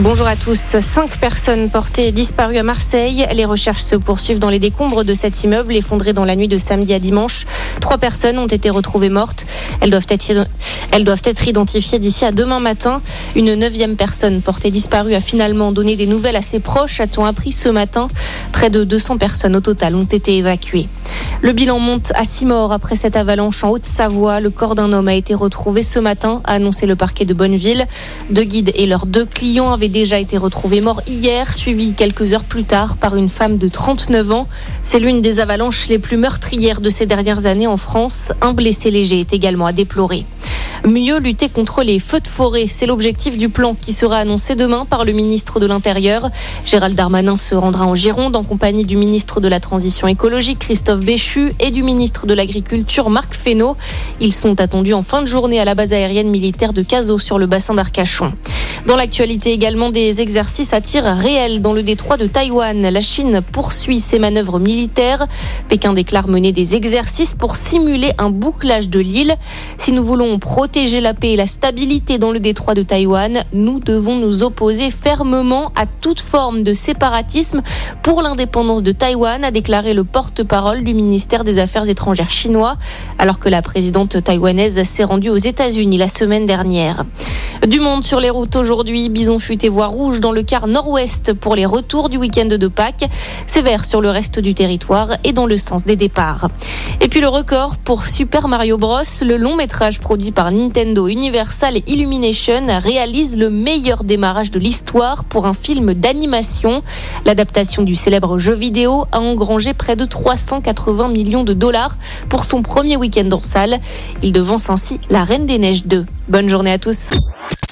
Bonjour à tous. Cinq personnes portées disparues à Marseille. Les recherches se poursuivent dans les décombres de cet immeuble effondré dans la nuit de samedi à dimanche. Trois personnes ont été retrouvées mortes. Elles doivent être, identifiées d'ici à demain matin. Une neuvième personne portée disparue a finalement donné des nouvelles à ses proches, a-t-on appris ce matin. Près de 200 personnes au total ont été évacuées. Le bilan monte à six morts après cette avalanche en Haute-Savoie. Le corps d'un homme a été retrouvé ce matin, a annoncé le parquet de Bonneville. Deux guides et leurs deux clients avaient déjà été retrouvés morts hier, suivis quelques heures plus tard par une femme de 39 ans. C'est l'une des avalanches les plus meurtrières de ces dernières années en France. Un blessé léger est également à déplorer. Mieux lutter contre les feux de forêt, c'est l'objectif du plan qui sera annoncé demain par le ministre de l'Intérieur. Gérald Darmanin se rendra en Gironde en compagnie du ministre de la Transition écologique Christophe Béchu et du ministre de l'Agriculture Marc Fesneau. Ils sont attendus en fin de journée à la base aérienne militaire de Cazaux sur le bassin d'Arcachon. Dans l'actualité également des exercices à tir réel dans le détroit de Taïwan. La Chine poursuit ses manœuvres militaires. Pékin déclare mener des exercices pour simuler un bouclage de l'île. Si nous voulons protéger la paix et la stabilité dans le détroit de Taïwan, nous devons nous opposer fermement à toute forme de séparatisme pour l'indépendance de Taïwan, a déclaré le porte-parole du ministère des Affaires étrangères chinois, alors que la présidente taïwanaise s'est rendue aux États-Unis la semaine dernière. Du monde sur les routes aujourd'hui, bison futé voie rouge dans le quart nord-ouest pour les retours du week-end de Pâques, sévère sur le reste du territoire et dans le sens des départs. Et puis le record pour Super Mario Bros, le long métrage produit par Nintendo Universal Illumination réalise le meilleur démarrage de l'histoire pour un film d'animation. L'adaptation du célèbre jeu vidéo a engrangé près de 380 millions de dollars pour son premier week-end en salle. Il devance ainsi La Reine des Neiges 2. Bonne journée à tous.